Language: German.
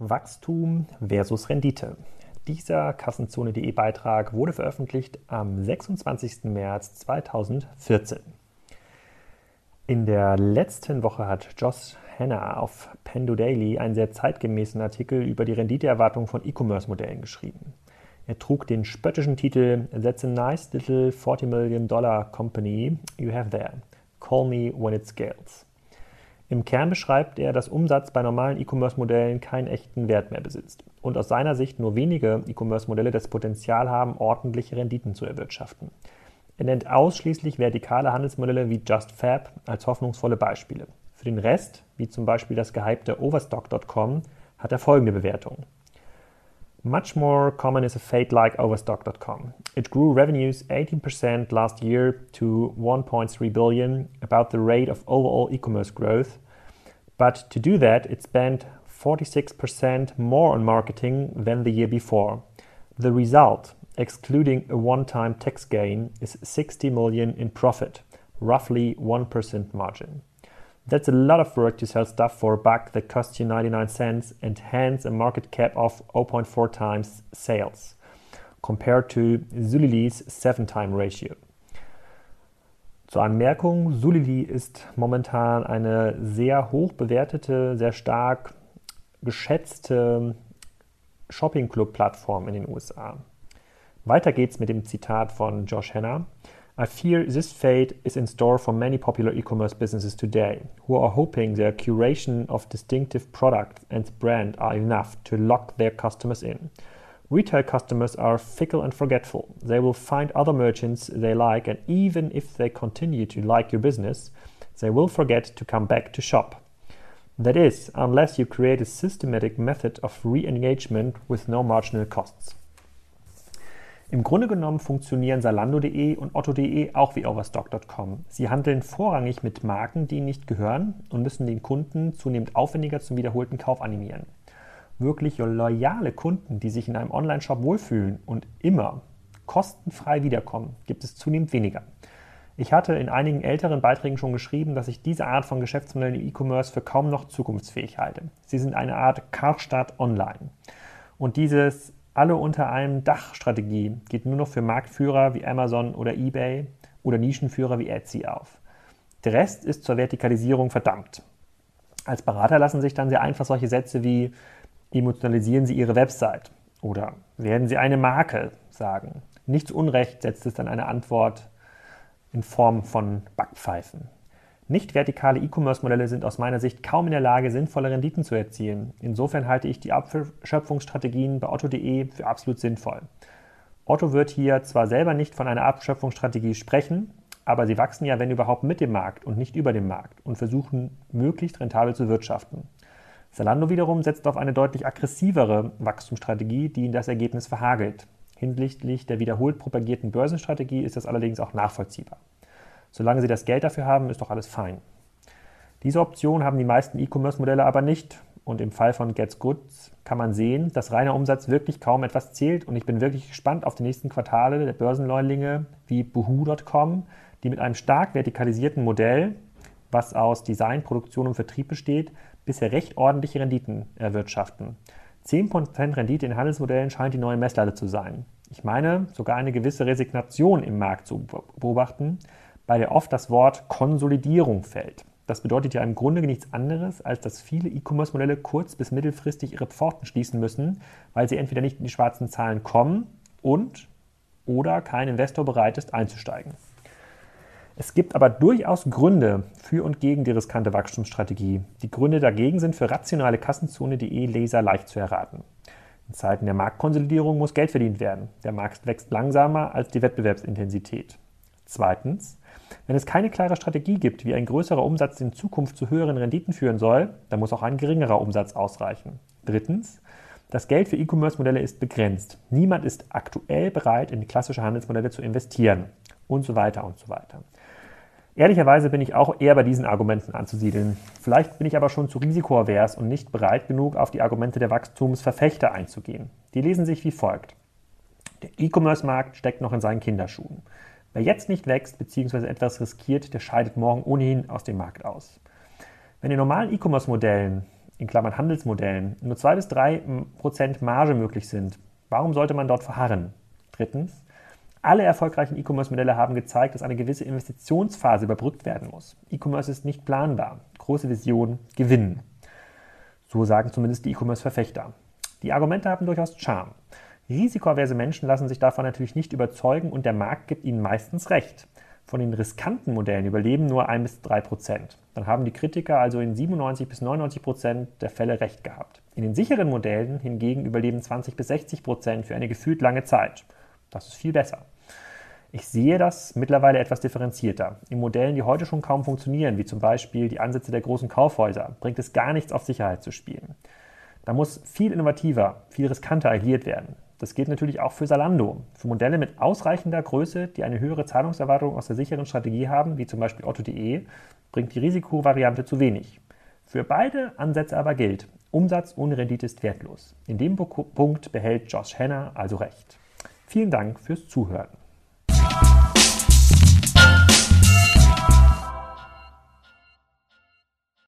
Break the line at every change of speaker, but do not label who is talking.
Wachstum versus Rendite. Dieser Kassenzone.de Beitrag wurde veröffentlicht am 26. März 2014. In der letzten Woche hat Josh Hanna auf Pendo Daily einen sehr zeitgemäßen Artikel über die Renditeerwartung von E-Commerce-Modellen geschrieben. Er trug den spöttischen Titel That's a nice little 40 million dollar company you have there. Call me when it scales. Im Kern beschreibt er, dass Umsatz bei normalen E-Commerce-Modellen keinen echten Wert mehr besitzt und aus seiner Sicht nur wenige E-Commerce-Modelle das Potenzial haben, ordentliche Renditen zu erwirtschaften. Er nennt ausschließlich vertikale Handelsmodelle wie JustFab als hoffnungsvolle Beispiele. Für den Rest, wie zum Beispiel das gehypte Overstock.com, hat er folgende Bewertung. Much more common is a fate like Overstock.com. It grew revenues 18% last year to 1.3 billion, about the rate of overall e-commerce growth. But to do that, it spent 46% more on marketing than the year before. The result, excluding a one-time tax gain, is 60 million in profit, roughly 1% margin. That's a lot of work to sell stuff for a buck that costs you 99 cents and hence a market cap of 0.4 times sales, compared to Zulilis 7-time ratio. Zur Anmerkung, Zulili ist momentan eine sehr hoch bewertete, sehr stark geschätzte Shopping Club Plattform in den USA. Weiter geht's mit dem Zitat von Josh Hanna. I fear this fate is in store for many popular e-commerce businesses today, who are hoping their curation of distinctive products and brand are enough to lock their customers in. Retail customers are fickle and forgetful. They will find other merchants they like, and even if they continue to like your business, they will forget to come back to shop. That is, unless you create a systematic method of re engagement with no marginal costs. Im Grunde genommen funktionieren Salando.de und Otto.de auch wie Overstock.com. Sie handeln vorrangig mit Marken, die ihnen nicht gehören und müssen den Kunden zunehmend aufwendiger zum wiederholten Kauf animieren. Wirklich loyale Kunden, die sich in einem Online-Shop wohlfühlen und immer kostenfrei wiederkommen, gibt es zunehmend weniger. Ich hatte in einigen älteren Beiträgen schon geschrieben, dass ich diese Art von Geschäftsmodellen im E-Commerce für kaum noch zukunftsfähig halte. Sie sind eine Art Karstadt Online. Und dieses alle unter einem Dach Strategie geht nur noch für Marktführer wie Amazon oder eBay oder Nischenführer wie Etsy auf. Der Rest ist zur Vertikalisierung verdammt. Als Berater lassen sich dann sehr einfach solche Sätze wie emotionalisieren Sie Ihre Website oder werden Sie eine Marke sagen. Nichts Unrecht setzt es dann eine Antwort in Form von Backpfeifen. Nicht vertikale E-Commerce-Modelle sind aus meiner Sicht kaum in der Lage, sinnvolle Renditen zu erzielen. Insofern halte ich die Abschöpfungsstrategien bei Otto.de für absolut sinnvoll. Otto wird hier zwar selber nicht von einer Abschöpfungsstrategie sprechen, aber sie wachsen ja, wenn überhaupt, mit dem Markt und nicht über dem Markt und versuchen, möglichst rentabel zu wirtschaften. Zalando wiederum setzt auf eine deutlich aggressivere Wachstumsstrategie, die ihnen das Ergebnis verhagelt. Hinsichtlich der wiederholt propagierten Börsenstrategie ist das allerdings auch nachvollziehbar. Solange Sie das Geld dafür haben, ist doch alles fein. Diese Option haben die meisten E-Commerce-Modelle aber nicht. Und im Fall von Gets Goods kann man sehen, dass reiner Umsatz wirklich kaum etwas zählt. Und ich bin wirklich gespannt auf die nächsten Quartale der Börsenleulinge wie Boohoo.com, die mit einem stark vertikalisierten Modell, was aus Design, Produktion und Vertrieb besteht, bisher recht ordentliche Renditen erwirtschaften. 10% Rendite in Handelsmodellen scheint die neue Messlatte zu sein. Ich meine, sogar eine gewisse Resignation im Markt zu beobachten, bei der oft das Wort Konsolidierung fällt. Das bedeutet ja im Grunde nichts anderes, als dass viele E-Commerce-Modelle kurz- bis mittelfristig ihre Pforten schließen müssen, weil sie entweder nicht in die schwarzen Zahlen kommen und oder kein Investor bereit ist einzusteigen. Es gibt aber durchaus Gründe für und gegen die riskante Wachstumsstrategie. Die Gründe dagegen sind für rationale Kassenzone.de Leser leicht zu erraten. In Zeiten der Marktkonsolidierung muss Geld verdient werden. Der Markt wächst langsamer als die Wettbewerbsintensität. Zweitens, wenn es keine klare Strategie gibt, wie ein größerer Umsatz in Zukunft zu höheren Renditen führen soll, dann muss auch ein geringerer Umsatz ausreichen. Drittens, das Geld für E-Commerce-Modelle ist begrenzt. Niemand ist aktuell bereit, in klassische Handelsmodelle zu investieren und so weiter und so weiter. Ehrlicherweise bin ich auch eher bei diesen Argumenten anzusiedeln. Vielleicht bin ich aber schon zu risikoavers und nicht bereit genug, auf die Argumente der Wachstumsverfechter einzugehen. Die lesen sich wie folgt. Der E-Commerce-Markt steckt noch in seinen Kinderschuhen. Wer jetzt nicht wächst bzw. etwas riskiert, der scheidet morgen ohnehin aus dem Markt aus. Wenn in normalen E-Commerce-Modellen in Klammern Handelsmodellen, nur 2 bis 3 Prozent Marge möglich sind, warum sollte man dort verharren? Drittens, alle erfolgreichen E-Commerce-Modelle haben gezeigt, dass eine gewisse Investitionsphase überbrückt werden muss. E-Commerce ist nicht planbar. Große Vision gewinnen. So sagen zumindest die E-Commerce-Verfechter. Die Argumente haben durchaus Charme. Risikoaverse Menschen lassen sich davon natürlich nicht überzeugen und der Markt gibt ihnen meistens recht. Von den riskanten Modellen überleben nur 1 bis 3 Prozent. Dann haben die Kritiker also in 97 bis 99 Prozent der Fälle recht gehabt. In den sicheren Modellen hingegen überleben 20 bis 60 Prozent für eine gefühlt lange Zeit. Das ist viel besser. Ich sehe das mittlerweile etwas differenzierter. In Modellen, die heute schon kaum funktionieren, wie zum Beispiel die Ansätze der großen Kaufhäuser, bringt es gar nichts auf Sicherheit zu spielen. Da muss viel innovativer, viel riskanter agiert werden. Das gilt natürlich auch für Salando. Für Modelle mit ausreichender Größe, die eine höhere Zahlungserwartung aus der sicheren Strategie haben, wie zum Beispiel Otto.de, bringt die Risikovariante zu wenig. Für beide Ansätze aber gilt, Umsatz ohne Rendite ist wertlos. In dem Punkt behält Josh Henner also recht. Vielen Dank fürs Zuhören.